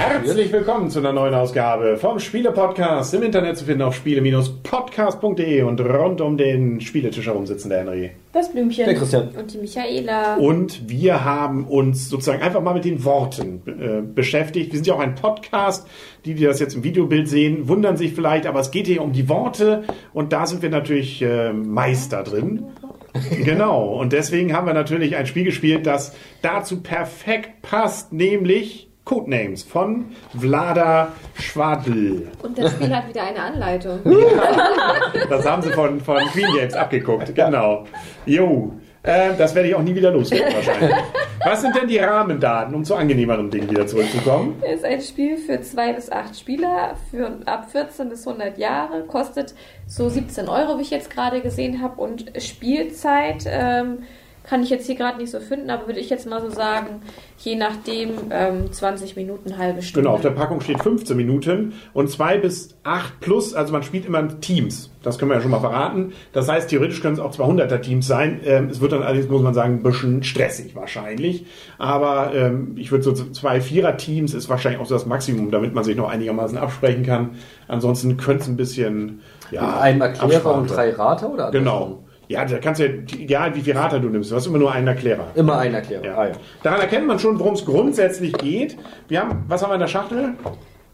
Herzlich willkommen zu einer neuen Ausgabe vom Spiele-Podcast. Im Internet zu finden auf spiele-podcast.de und rund um den Spieletisch herum sitzen der Henry. Das Blümchen. Der Christian. Und die Michaela. Und wir haben uns sozusagen einfach mal mit den Worten äh, beschäftigt. Wir sind ja auch ein Podcast. Die, die das jetzt im Videobild sehen, wundern sich vielleicht, aber es geht hier um die Worte und da sind wir natürlich äh, Meister drin. Genau, und deswegen haben wir natürlich ein Spiel gespielt, das dazu perfekt passt, nämlich Codenames von Vlada Schwadl. Und das Spiel hat wieder eine Anleitung. Das haben sie von, von Queen Games abgeguckt, genau. Jo, äh, das werde ich auch nie wieder loswerden wahrscheinlich. Was sind denn die Rahmendaten, um zu angenehmeren Dingen wieder zurückzukommen? Es ist ein Spiel für zwei bis acht Spieler, für ab 14 bis 100 Jahre, kostet so 17 Euro, wie ich jetzt gerade gesehen habe, und Spielzeit ähm, kann ich jetzt hier gerade nicht so finden, aber würde ich jetzt mal so sagen, je nachdem ähm, 20 Minuten, halbe Stunde. Genau, auf der Packung steht 15 Minuten und 2 bis 8 plus, also man spielt immer in Teams. Das können wir ja schon mal verraten. Das heißt, theoretisch können es auch 200er Teams sein. Ähm, es wird dann allerdings, muss man sagen, ein bisschen stressig wahrscheinlich. Aber ähm, ich würde so zwei Vierer-Teams ist wahrscheinlich auch so das Maximum, damit man sich noch einigermaßen absprechen kann. Ansonsten könnte es ein bisschen, ja. Einem Erklärer und drei Rater oder Genau. Ja, da kannst du ja, egal wie viel Rater du nimmst, du hast immer nur einen Erklärer. Immer ein Erklärer. Ja. Ah, ja. Daran erkennt man schon, worum es grundsätzlich geht. Wir haben, was haben wir in der Schachtel?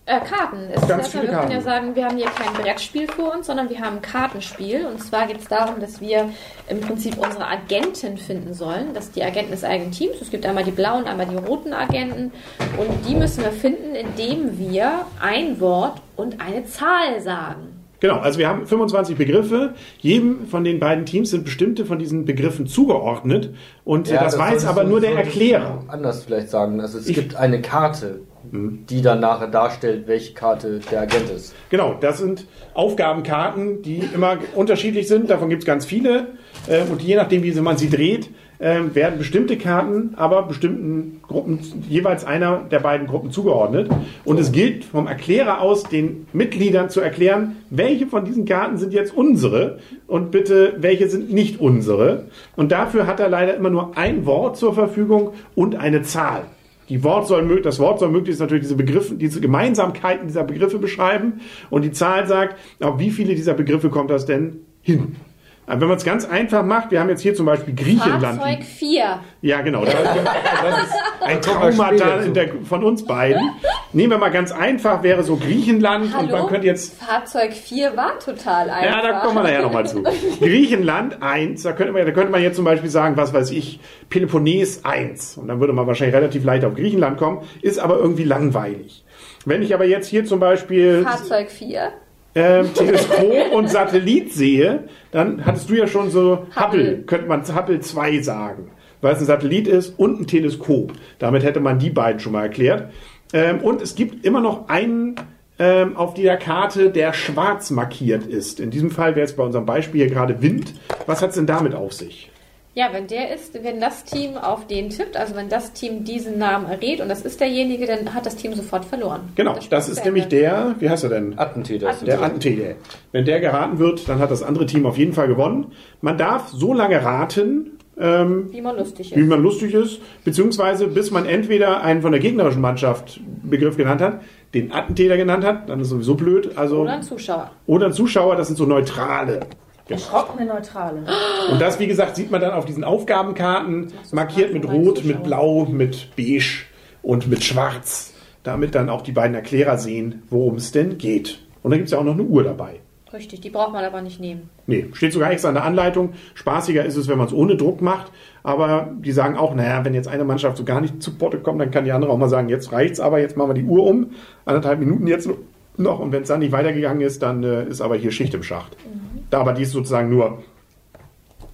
Äh, Karten. Es ist Ganz erstmal, viele wir können ja Karten. sagen, wir haben hier kein Brettspiel vor uns, sondern wir haben ein Kartenspiel. Und zwar geht es darum, dass wir im Prinzip unsere Agenten finden sollen. Das die Agenten des eigenen Teams. Es gibt einmal die blauen, einmal die roten Agenten. Und die müssen wir finden, indem wir ein Wort und eine Zahl sagen. Genau, also wir haben 25 Begriffe. Jedem von den beiden Teams sind bestimmte von diesen Begriffen zugeordnet. Und Ja, das, weiß solltest aber du- nur der solltest Erklärer. Anders vielleicht sagen. Also es Ich- gibt eine Karte, die dann nachher darstellt, welche Karte der Agent ist. Genau, das sind Aufgabenkarten, die immer unterschiedlich sind. Davon gibt es ganz viele. Äh, Und je nachdem, wie man sie dreht, äh, werden bestimmte Karten aber bestimmten Gruppen, jeweils einer der beiden Gruppen zugeordnet. Und es gilt vom Erklärer aus, den Mitgliedern zu erklären, welche von diesen Karten sind jetzt unsere und bitte, welche sind nicht unsere. Und dafür hat er leider immer nur ein Wort zur Verfügung und eine Zahl. Die Wort soll, das Wort soll möglichst natürlich diese Begriffe, diese Gemeinsamkeiten dieser Begriffe beschreiben und die Zahl sagt, auf wie viele dieser Begriffe kommt das denn hin? Aber Wenn man es ganz einfach macht, wir haben jetzt hier zum Beispiel Griechenland. Fahrzeug 4. Ja, genau. Das, das ist ein Da kommen wir Trauma später da zu. in der, von uns beiden. Nehmen wir mal ganz einfach, wäre so Griechenland und man Hallo? könnte jetzt Fahrzeug 4 war total einfach. ja, da kommen wir nachher nochmal zu. Griechenland 1, da könnte, man, da könnte man jetzt zum Beispiel sagen, was weiß ich, Peloponnes 1. Und dann würde man wahrscheinlich relativ leicht auf Griechenland kommen, ist aber irgendwie langweilig. Wenn ich aber jetzt hier zum Beispiel Fahrzeug 4. ähm, Teleskop und Satellit sehe, dann hattest du ja schon so Hubble, Hubble. könnte man Hubble 2 sagen, weil es ein Satellit ist und ein Teleskop. Damit hätte man die beiden schon mal erklärt. Ähm, und es gibt immer noch einen ähm, auf dieser Karte, der schwarz markiert ist. In diesem Fall wäre es bei unserem Beispiel hier gerade Wind. Was hat es denn damit auf sich? Ja, wenn der ist, wenn das Team auf den tippt, also wenn das Team diesen Namen errät und das ist derjenige, dann hat das Team sofort verloren. Genau, das zu ist nämlich der, wie heißt er denn? Attentäter. ist Der das. Attentäter. Wenn der geraten wird, dann hat das andere Team auf jeden Fall gewonnen. Man darf so lange raten, ähm, Wie man lustig wie ist. man lustig ist, beziehungsweise bis man entweder einen von der gegnerischen Mannschaft Begriff genannt hat, den Attentäter genannt hat, dann ist sowieso blöd, also Oder ein Zuschauer. oder ein Zuschauer, das sind so neutrale. Erschrockene Neutrale. Und das, wie gesagt, sieht man dann auf diesen Aufgabenkarten, markiert mit Rot, mit Blau, mit Beige und mit Schwarz, damit dann auch die beiden Erklärer sehen, worum es denn geht. Und dann gibt es ja auch noch eine Uhr dabei. Richtig, die braucht man aber nicht nehmen. Nee, steht sogar extra in der Anleitung. Spaßiger ist es, wenn man es ohne Druck macht. Aber die sagen auch, naja, wenn jetzt eine Mannschaft so gar nicht zu Potte kommt, dann kann die andere auch mal sagen, jetzt reicht's aber, jetzt machen wir die Uhr um. Anderthalb Minuten jetzt noch. Und wenn es dann nicht weitergegangen ist, dann äh, ist aber hier Schicht im Schacht. Da aber die ist sozusagen nur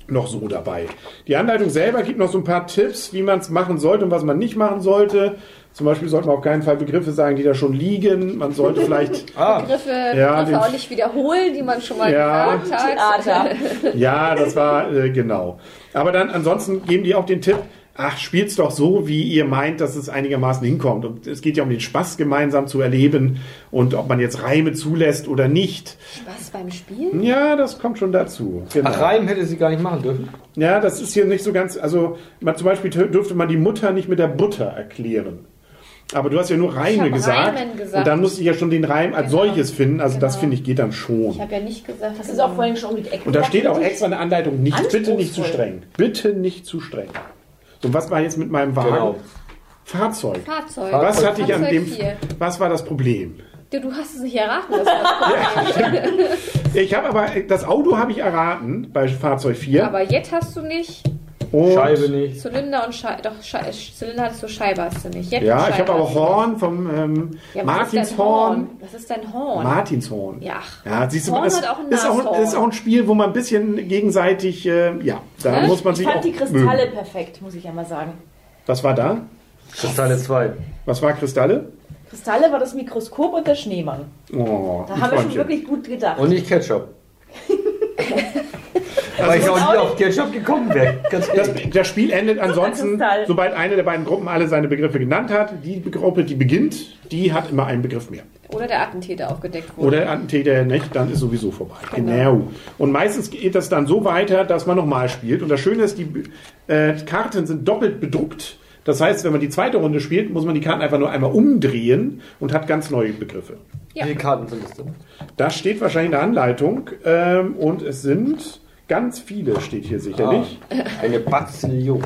noch so dabei. Die Anleitung selber gibt noch so ein paar Tipps, wie man es machen sollte und was man nicht machen sollte. Zum Beispiel sollte man auf keinen Fall Begriffe sagen, die da schon liegen. Man sollte vielleicht Ah, Begriffe, Ja, Begriffe den- auch nicht wiederholen, die man schon mal Ja. gesagt hat. Theater. Ja, das war äh, genau. Aber dann ansonsten geben die auch den Tipp, ach, spielt's doch so, wie ihr meint, dass es einigermaßen hinkommt. Und es geht ja um den Spaß gemeinsam zu erleben und ob man jetzt Reime zulässt oder nicht. Spaß beim Spielen? Ja, das kommt schon dazu. Genau. Ach, Reim hätte sie gar nicht machen dürfen. Ja, das ist hier nicht so ganz, also man, zum Beispiel dürfte man die Mutter nicht mit der Butter erklären. Aber du hast ja nur Reime gesagt, Reimen gesagt. Und dann musste ich ja schon den Reim als Genau. solches finden. Also das Genau. finde ich geht dann schon. Ich habe ja nicht gesagt, Das ist auch vorhin schon um die Ecke. Und da steht auch extra eine Anleitung, nicht, bitte nicht zu streng. Bitte nicht zu streng. So, und was war jetzt mit meinem Wagen? Genau. Fahrzeug. Fahrzeug. Was hatte ich an Fahrzeug dem, vier. was war das Problem? Du, du hast es nicht erraten. Das war das Problem. Ich habe aber, das Auto habe ich erraten bei Fahrzeug 4. Aber jetzt hast du nicht und, Scheibe nicht. Zylinder und Scheibe. Doch, Schei Zylinder hattest du, Scheibe hast du nicht. Jetzt Ja, ich habe aber hast. Horn vom ähm, Ja, was ist dein Martinshorn. Was ist dein Horn? Martinshorn. Ja. Ja, siehst du, Horn das hat auch ein ist, auch, ist auch ein Spiel, wo man ein bisschen gegenseitig, äh, ja, da Ne? muss man Ich sich fand auch die Kristalle mögen. perfekt, muss ich ja mal sagen. Was war da? Kristalle 2. Was war Kristalle? Kristalle war das Mikroskop und der Schneemann. Oh, Da haben wir schon wirklich gut gedacht. Und nicht Ketchup. Weil ich auch nie auf Ketchup gekommen wäre. Ganz Das, das Spiel endet ansonsten, sobald eine der beiden Gruppen alle seine Begriffe genannt hat. Die Gruppe, die beginnt, die hat immer einen Begriff mehr. Oder der Attentäter aufgedeckt wurde. Oder der Attentäter nicht, dann ist sowieso vorbei. Genau. Genau. Und meistens geht das dann so weiter, dass man nochmal spielt. Und das Schöne ist, die äh, Karten sind doppelt bedruckt. Das heißt, wenn man die zweite Runde spielt, muss man die Karten einfach nur einmal umdrehen und hat ganz neue Begriffe. Ja. Wie viele Karten sind es denn? Das steht wahrscheinlich in der Anleitung. Ähm, und es sind ganz viele, steht hier sicherlich. Ah, eine Bazillion.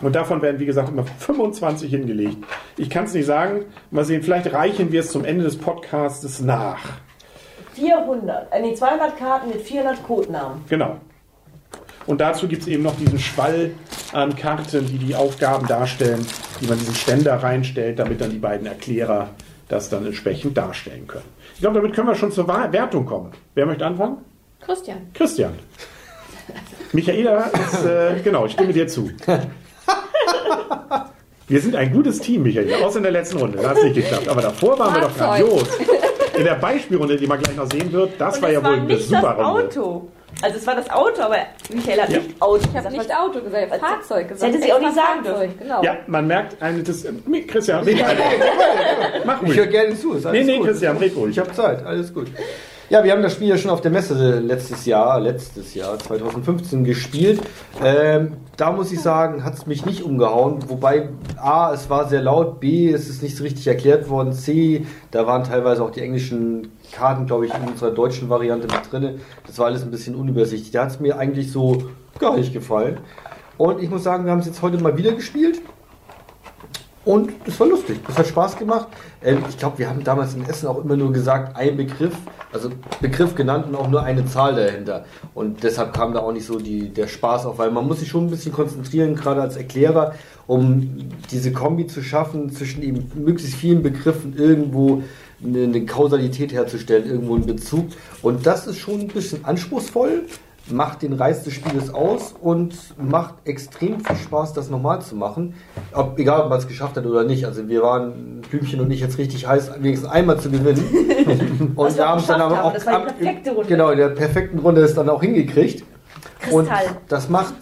Und davon werden, wie gesagt, immer 25 hingelegt. Ich kann es nicht sagen. Mal sehen, vielleicht reichen wir es zum Ende des Podcasts nach. 400, äh, nee, 200 Karten mit 400 Codenamen. Genau. Und dazu gibt es eben noch diesen Schwall an Karten, die die Aufgaben darstellen, die man diesen Ständer reinstellt, damit dann die beiden Erklärer das dann entsprechend darstellen können. Ich glaube, damit können wir schon zur Wertung kommen. Wer möchte anfangen? Christian. Christian. Michaela ist, äh, genau, ich stimme dir zu. Wir sind ein gutes Team, Michaela, außer in der letzten Runde. Da hat es nicht geklappt. Aber davor waren wir doch grandios. In der Beispielrunde, die man gleich noch sehen wird, das Und war ja wohl eine nicht super das Runde. Auto. Also es war das Auto, aber Michael hat Ja. nicht Auto Ich habe gesagt. nicht Auto gesagt, ich hab Fahrzeug gesagt. hätte sie auch nicht sagen Fahrzeug, Genau. Ja, man merkt eine das. Christian, red. Mach Ich höre ruhig. gerne zu. Ist alles Nee, nee, gut. Christian, red ruhig. Ich habe Zeit, alles gut. Ja, wir haben das Spiel ja schon auf der Messe letztes Jahr, letztes Jahr, 2015 gespielt. Ähm, da muss ich sagen, hat es mich nicht umgehauen. Wobei A, es war sehr laut, B, es ist nicht so richtig erklärt worden, C, da waren teilweise auch die englischen Karten, glaube ich, in unserer deutschen Variante mit drin. Das war alles ein bisschen unübersichtlich. Da hat es mir eigentlich so gar nicht gefallen. Und ich muss sagen, wir haben es jetzt heute mal wieder gespielt. Und das war lustig. Das hat Spaß gemacht. Ähm, ich glaube, wir haben damals in Essen auch immer nur gesagt, ein Begriff, also Begriff genannt und auch nur eine Zahl dahinter. Und deshalb kam da auch nicht so die, der Spaß auf, weil man muss sich schon ein bisschen konzentrieren, gerade als Erklärer, um diese Kombi zu schaffen, zwischen eben möglichst vielen Begriffen irgendwo eine, eine Kausalität herzustellen, irgendwo einen Bezug. Und das ist schon ein bisschen anspruchsvoll macht den Reiz des Spieles aus und macht extrem viel Spaß, das nochmal zu machen. Ob, egal, ob man es geschafft hat oder nicht. Also wir waren, Blümchen und ich, jetzt richtig heiß, wenigstens einmal zu gewinnen. Und wir haben es dann aber auch das war die ab- perfekte Runde. Genau, in der perfekten Runde ist dann auch hingekriegt. Und Kristall. das macht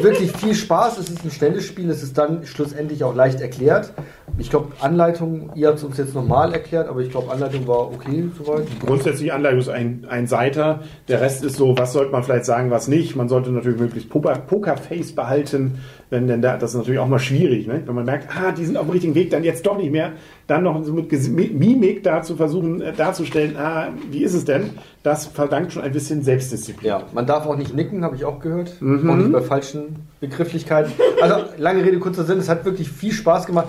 wirklich viel Spaß. Es ist ein schnelles Spiel. Es ist dann schlussendlich auch leicht erklärt. Ich glaube, Anleitung, ihr habt es uns jetzt nochmal erklärt, aber ich glaube, Anleitung war okay soweit. Grundsätzlich Anleitung ist ein, ein Seiter. Der Rest ist so, was sollte man vielleicht sagen, was nicht. Man sollte natürlich möglichst Poker- Pokerface behalten, wenn denn da, das ist natürlich auch mal schwierig, ne? wenn man merkt, ah, die sind auf dem richtigen Weg, dann jetzt doch nicht mehr, dann noch so mit Mimik da zu versuchen äh, darzustellen, ah, wie ist es denn? Das verdankt schon ein bisschen Selbstdisziplin. Ja, man darf auch nicht nicken, habe ich auch gehört. Auch nicht bei falschen Begrifflichkeiten. Also, lange Rede, kurzer Sinn, es hat wirklich viel Spaß gemacht.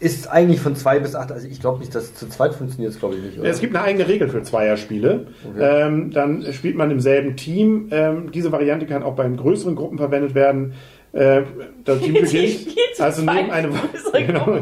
Ist eigentlich von zwei bis acht, also ich glaube nicht, dass es zu zweit funktioniert, glaube ich nicht. Oder? Es gibt eine eigene Regel für Zweierspiele. Okay. Ähm, dann spielt man im selben Team. Ähm, diese Variante kann auch bei größeren Gruppen verwendet werden. Äh, das Team beginnt. Also nehmt eine genau.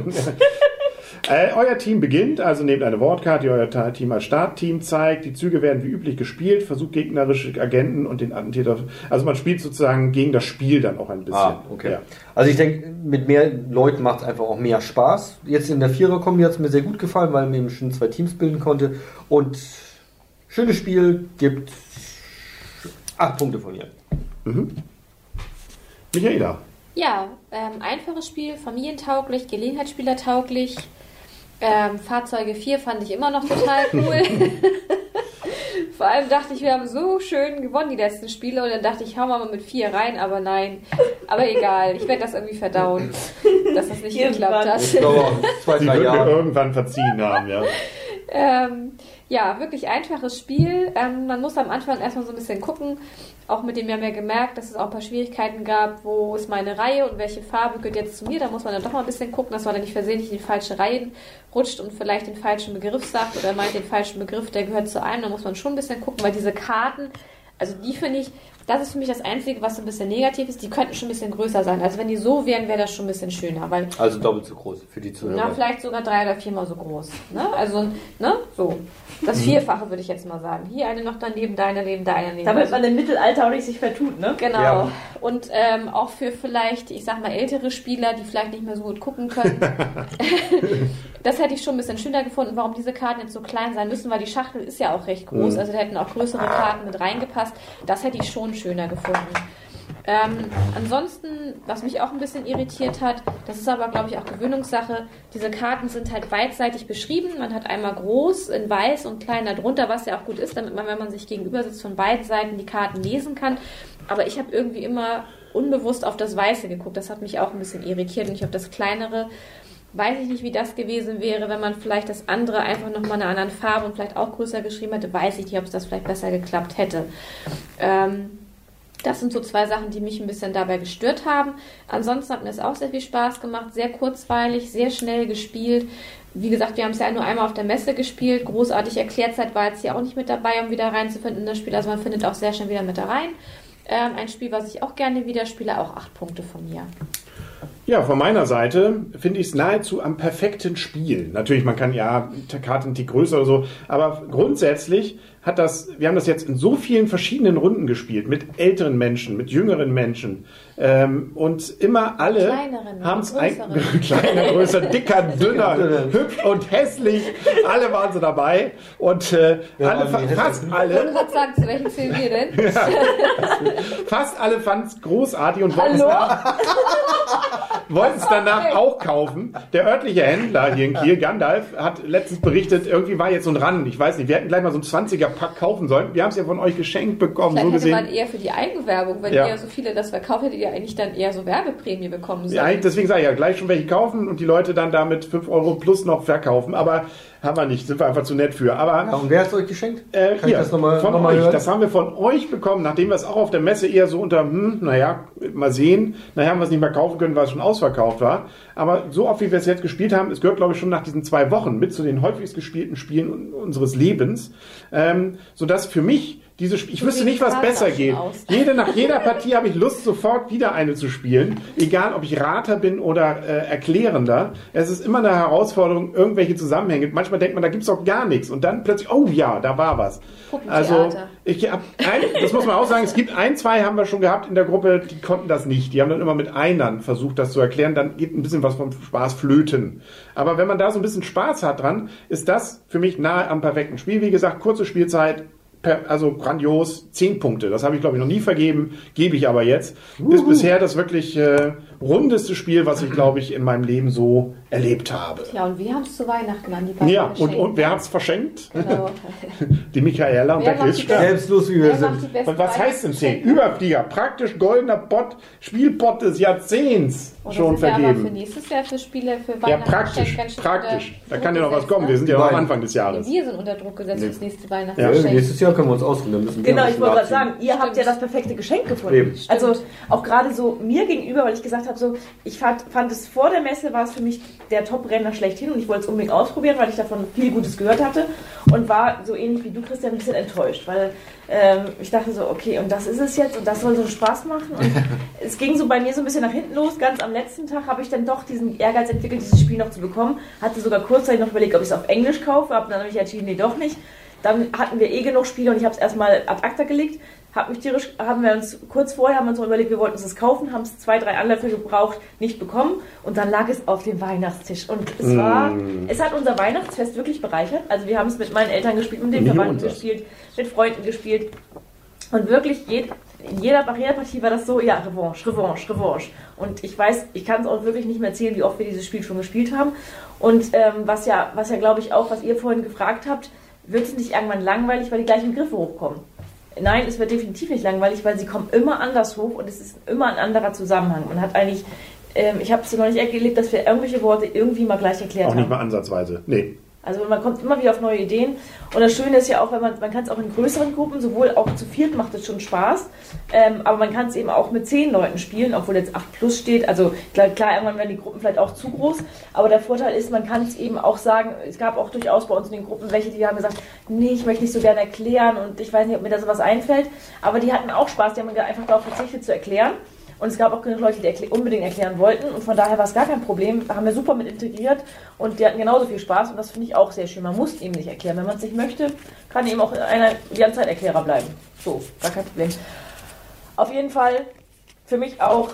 äh, Euer Team beginnt, also nehmt eine Wortkarte, die euer Team als Startteam zeigt. Die Züge werden wie üblich gespielt, versucht gegnerische Agenten und den Attentäter. Also man spielt sozusagen gegen das Spiel dann auch ein bisschen. Ah, okay. Ja. Also ich denke, mit mehr Leuten macht es einfach auch mehr Spaß. Jetzt in der Vierer-Kombi hat es mir sehr gut gefallen, weil man eben schon zwei Teams bilden konnte. Und schönes Spiel, gibt acht Punkte von mir. Michaela. Ja, ähm, einfaches Spiel, familientauglich, Gelegenheitsspielertauglich. Ähm, Fahrzeuge 4 fand ich immer noch total cool. Vor allem dachte ich, wir haben so schön gewonnen die letzten Spiele und dann dachte ich, hau mal mit 4 rein, aber nein. Aber egal, ich werde das irgendwie verdauen, dass das nicht geklappt hat. Ich glaube, zwei, drei Jahre. irgendwann verziehen haben, ja. Ähm, ja, wirklich einfaches Spiel. Ähm, man muss am Anfang erstmal so ein bisschen gucken. Auch mit dem wir haben ja gemerkt, dass es auch ein paar Schwierigkeiten gab, wo ist meine Reihe und welche Farbe gehört jetzt zu mir. Da muss man dann doch mal ein bisschen gucken, dass man dann nicht versehentlich in die falsche Reihe rutscht und vielleicht den falschen Begriff sagt oder meint den falschen Begriff, der gehört zu einem. Da muss man schon ein bisschen gucken, weil diese Karten, also die finde ich, das ist für mich das Einzige, was so ein bisschen negativ ist. Die könnten schon ein bisschen größer sein. Also wenn die so wären, wäre das schon ein bisschen schöner, weil Also doppelt so groß für die na, Zuhörer. vielleicht sogar drei oder viermal so groß. Ne? Also, ne? So. Das Vierfache würde ich jetzt mal sagen. Hier eine noch daneben, da eine daneben, da eine daneben. Damit man im Mittelalter auch nicht sich vertut, ne? genau. Ja. Und ähm, auch für vielleicht, ich sag mal, ältere Spieler, die vielleicht nicht mehr so gut gucken können. das hätte ich schon ein bisschen schöner gefunden, warum diese Karten jetzt so klein sein müssen, weil die Schachtel ist ja auch recht groß. Also da hätten auch größere Karten mit reingepasst. Das hätte ich schon schöner gefunden. Ähm, ansonsten, was mich auch ein bisschen irritiert hat, das ist aber, glaube ich, auch Gewöhnungssache, diese Karten sind halt beidseitig beschrieben. Man hat einmal groß in weiß und klein darunter, was ja auch gut ist, damit man, wenn man sich gegenüber sitzt, von beiden Seiten die Karten lesen kann. Aber ich habe irgendwie immer unbewusst auf das Weiße geguckt. Das hat mich auch ein bisschen irritiert und ich auf das Kleinere. Weiß ich nicht, wie das gewesen wäre, wenn man vielleicht das andere einfach nochmal in einer anderen Farbe und vielleicht auch größer geschrieben hätte. Weiß ich nicht, ob es das vielleicht besser geklappt hätte. Ähm, das sind so zwei Sachen, die mich ein bisschen dabei gestört haben. Ansonsten hat mir es auch sehr viel Spaß gemacht, sehr kurzweilig, sehr schnell gespielt. Wie gesagt, wir haben es ja nur einmal auf der Messe gespielt. Großartig Erklärzeit war jetzt hier auch nicht mit dabei, um wieder reinzufinden in das Spiel. Also man findet auch sehr schnell wieder mit da rein. Ähm, ein Spiel, was ich auch gerne wieder spiele, auch acht Punkte von mir. Ja, von meiner Seite finde ich es nahezu am perfekten Spiel. Natürlich, man kann ja Karten die größer oder so, aber grundsätzlich hat das, wir haben das jetzt in so vielen verschiedenen Runden gespielt, mit älteren Menschen, mit jüngeren Menschen. Ähm, und immer alle haben es größeren. kleiner, größer, dicker, dünner, hübsch und hässlich. Alle waren so dabei. Und äh, Ja, alle, fast Ich alle, sagen, zu welchem Film wir denn? fast alle fanden es großartig und wollten es wollten es danach auch kaufen. Der örtliche Händler hier in Kiel, Gandalf, hat letztens berichtet, irgendwie war jetzt so ein Rand, ich weiß nicht, wir hätten gleich mal so ein 20er-Pack kaufen sollen. Wir haben es ja von euch geschenkt bekommen, Vielleicht so hätte man gesehen. eher für die Eigenwerbung, wenn Ja. ihr so viele das verkauft, hättet ihr eigentlich dann eher so Werbeprämie bekommen sollen. Ja, deswegen sage ich ja, gleich schon welche kaufen und die Leute dann damit 5 Euro plus noch verkaufen. Aber haben wir nicht, sind wir einfach zu nett für. Aber Ja, und wer hat es euch geschenkt? Äh, Kann ich hier, das nochmal von noch mal euch. hören? Das haben wir von euch bekommen, nachdem wir es auch auf der Messe eher so unter, hm, naja, mal sehen. Naja, haben wir es nicht mehr kaufen können, weil es schon ausverkauft war. Aber so oft, wie wir es jetzt gespielt haben, es gehört, glaube ich, schon nach diesen zwei Wochen mit zu den häufigst gespielten Spielen un- unseres Lebens. Ähm, sodass für mich diese Sp ich wüsste nicht, was besser geht. Jede, nach jeder Partie habe ich Lust, sofort wieder eine zu spielen. Egal, ob ich Rater bin oder äh, Erklärender. Es ist immer eine Herausforderung, irgendwelche Zusammenhänge. Manchmal denkt man, da gibt's doch gar nichts. Und dann plötzlich, oh ja, da war was. Also, ich hab ein, das muss man auch sagen, es gibt ein, zwei haben wir schon gehabt in der Gruppe, die konnten das nicht. Die haben dann immer mit Einern versucht, das zu erklären. Dann geht ein bisschen was vom Spaß flöten. Aber wenn man da so ein bisschen Spaß hat dran, ist das für mich nahe am perfekten Spiel. Wie gesagt, kurze Spielzeit, also grandios, zehn Punkte. Das habe ich, glaube ich, noch nie vergeben, gebe ich aber jetzt. Ist bisher das wirklich äh, rundeste Spiel, was ich, glaube ich, in meinem Leben so erlebt habe. Ja, und wir haben es zu Weihnachten an die beiden Ja, und, und wer hat's verschenkt? Genau. Die Michaela und Wer der Christian. Selbstlos wie wir sind. Und was heißt denn 10? Weihnachtsgeschenke? Überflieger, praktisch goldener Bot, Spielbot des Jahrzehnts Und das schon ist ja aber für vergeben. nächstes Jahr für Spiele, für Ja, Weihnachten praktisch, schön praktisch. unter Da kann ja noch was kommen. Wir gesetzt, sind ja noch am. Anfang des ne? Jahres. Wir sind unter Druck gesetzt Ja. fürs nächste Ja, Weihnachtsgeschenk. nächstes Jahr können wir uns ausruhen. Dann müssen wir Genau, ich wollte gerade sagen, ihr habt ja das perfekte Geschenk gefunden. Eben. Also auch gerade so mir gegenüber, weil ich gesagt habe, so ich fand, fand es vor der Messe war es für mich der Top-Renner schlechthin und ich wollte es unbedingt ausprobieren, weil ich davon viel Gutes gehört hatte und war so ähnlich wie du, Christian, ein bisschen enttäuscht, weil ähm, ich dachte so, okay, und das ist es jetzt und das soll so Spaß machen und es ging so bei mir so ein bisschen nach hinten los. Ganz am letzten Tag habe ich dann doch diesen Ehrgeiz entwickelt, dieses Spiel noch zu bekommen. Hatte sogar kurzzeitig noch überlegt, ob ich es auf Englisch kaufe, habe dann habe ich entschieden, nee, doch nicht. Dann hatten wir eh genug Spiele und ich habe es erstmal ad acta gelegt. Hab mich tierisch, haben wir uns kurz vorher haben wir uns überlegt, wir wollten uns das kaufen, haben es zwei, drei Anläufe gebraucht, nicht bekommen und dann lag es auf dem Weihnachtstisch und es war, es hat unser Weihnachtsfest wirklich bereichert. Also wir haben es mit meinen Eltern gespielt, mit den Verwandten gespielt, mit Freunden gespielt und wirklich jed, in jeder Barrierepartie war das so, ja, Revanche, Revanche, Revanche. Und ich weiß, ich kann es auch wirklich nicht mehr erzählen, wie oft wir dieses Spiel schon gespielt haben. Und ähm, was ja, was ja glaube ich auch, was ihr vorhin gefragt habt, wird es nicht irgendwann langweilig, weil die gleichen Begriffe hochkommen? Nein, es wird definitiv nicht langweilig, weil sie kommen immer anders hoch und es ist immer ein anderer Zusammenhang. Man hat eigentlich, ähm, ich habe es noch nicht erlebt, dass wir irgendwelche Worte irgendwie mal gleich erklärt Auch haben. nicht mal ansatzweise. Nee. Also man kommt immer wieder auf neue Ideen. Und das Schöne ist ja auch, wenn man, man kann es auch in größeren Gruppen, sowohl auch zu viert macht es schon Spaß, ähm, aber man kann es eben auch mit zehn Leuten spielen, obwohl jetzt 8 plus steht. Also klar, klar, irgendwann werden die Gruppen vielleicht auch zu groß, aber der Vorteil ist, man kann es eben auch sagen, es gab auch durchaus bei uns in den Gruppen welche, die haben gesagt, nee, ich möchte nicht so gerne erklären und ich weiß nicht, ob mir da sowas einfällt, aber die hatten auch Spaß, die haben einfach darauf verzichtet zu erklären. Und es gab auch genug Leute, die erkl unbedingt erklären wollten. Und von daher war es gar kein Problem. Da haben wir super mit integriert. Und die hatten genauso viel Spaß. Und das finde ich auch sehr schön. Man muss eben nicht erklären. Wenn man es nicht möchte, kann eben auch einer die ganze Zeit Erklärer bleiben. So, gar kein Problem. Auf jeden Fall für mich auch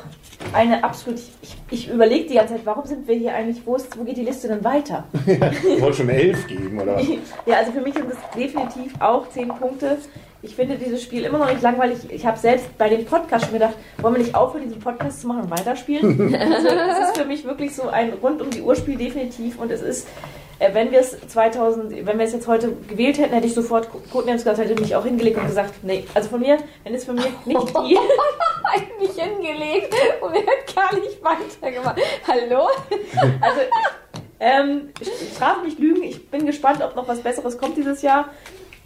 eine absolut. Ich, ich überlege die ganze Zeit, warum sind wir hier eigentlich? Wo, ist, wo geht die Liste denn weiter? Ich wollte schon elf geben, oder ja, also für mich sind es definitiv auch zehn Punkte. Ich finde dieses Spiel immer noch nicht langweilig. Ich habe selbst bei dem Podcast schon gedacht, wollen wir nicht aufhören, diesen Podcast zu machen und weiterspielen? also, es ist für mich wirklich so ein rund um die Urspiel definitiv und es ist, äh, wenn wir es 2000, wenn wir es jetzt heute gewählt hätten, hätte ich sofort Codenames gesagt, hätte mich auch hingelegt und gesagt, nee, also von mir, wenn es von mir nicht die Eigentlich hingelegt und er hat gar nicht weitergemacht. Hallo? Also, ähm, straf mich lügen. Ich bin gespannt, ob noch was Besseres kommt dieses Jahr.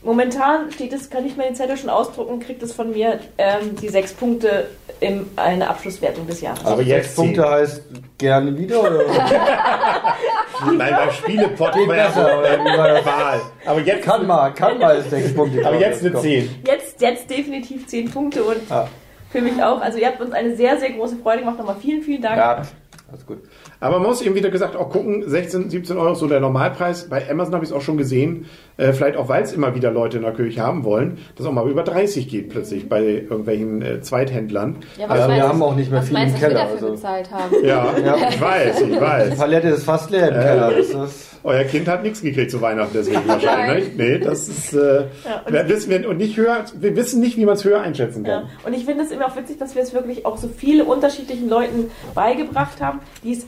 Momentan steht es, kann ich mir den Zettel schon ausdrucken, kriegt es von mir ähm, die sechs Punkte in eine Abschlusswertung des Jahres. Aber jetzt Punkte zehn. heißt gerne wieder oder? Nein, beim Spielepot Geht besser, das? Wahl. Aber jetzt, kann mal, kann mal ist sechs Punkte. aber jetzt eine. 10. Jetzt, jetzt definitiv zehn Punkte und Ah. für mich auch. Also ihr habt uns eine sehr, sehr große Freude gemacht. Nochmal vielen, vielen Dank. Ja, alles gut. Aber man muss eben wieder gesagt auch gucken, 16, 17 Euro ist so der Normalpreis. Bei Amazon habe ich es auch schon gesehen. Äh, vielleicht auch, weil es immer wieder Leute in der Kirche haben wollen, dass auch mal über 30 geht plötzlich bei irgendwelchen äh, Zweithändlern. Ja, Also wir haben auch nicht mehr viel im Keller, wir dafür also. bezahlt haben? Ja, Ja. ich weiß, ich Die weiß. Palette ist fast leer im Keller. Das ist Euer Kind hat nichts gekriegt zu Weihnachten deswegen wahrscheinlich. Nee, das ist. Äh, Ja, und wir wissen wir und nicht höher. Wir wissen nicht, wie man es höher einschätzen Ja. kann. Und ich finde es immer auch witzig, dass wir es wirklich auch so viele unterschiedlichen Leuten beigebracht haben, die es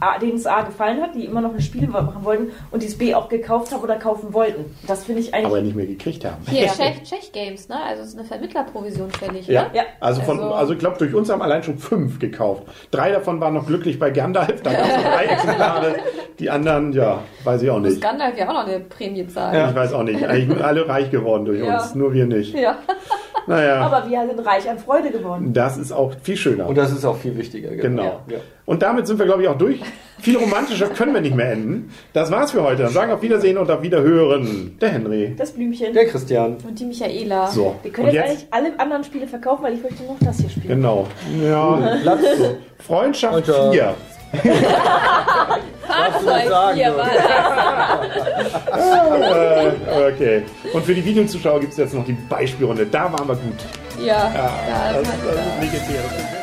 A, denen es A gefallen hat, die immer noch ein Spiel machen wollten und die es B auch gekauft haben oder kaufen wollten. Das finde ich eigentlich. Aber nicht mehr gekriegt haben. Hier, Ja. Czech, Czech Games, ne? Also es ist eine Vermittlerprovision fällig, Ja. ne? Ja. Also von, Also- also ich glaube, durch uns haben allein schon fünf gekauft. Drei davon waren noch glücklich bei Gandalf, da gab es noch drei Exemplare. Die anderen, ja, weiß ich auch Muss nicht. Gandalf ja auch noch eine Prämie zahlen. Ich weiß auch nicht. Eigentlich sind alle reich geworden durch Ja. uns, nur wir nicht. Ja. Naja, aber wir sind reich an Freude geworden. das ist auch viel schöner. und das ist auch viel wichtiger. Genau. Ja. Und damit sind wir, glaube ich, auch durch. Viel romantischer können wir nicht mehr enden. Das war's für heute. Dann sagen auf Wiedersehen und auf Wiederhören. Der Henry. Das Blümchen. Der Christian. Und die Michaela. So. Wir können jetzt, jetzt? eigentlich alle anderen Spiele verkaufen, weil ich möchte noch das hier spielen. Genau. Ja. Platz so. Freundschaft Alter. 4. Fahrzeug sagen, hier war äh, okay. Und für die Videozuschauer gibt es jetzt noch die Beispielrunde. Da waren wir gut. Ja, Ja, da das, ist das ist legendär.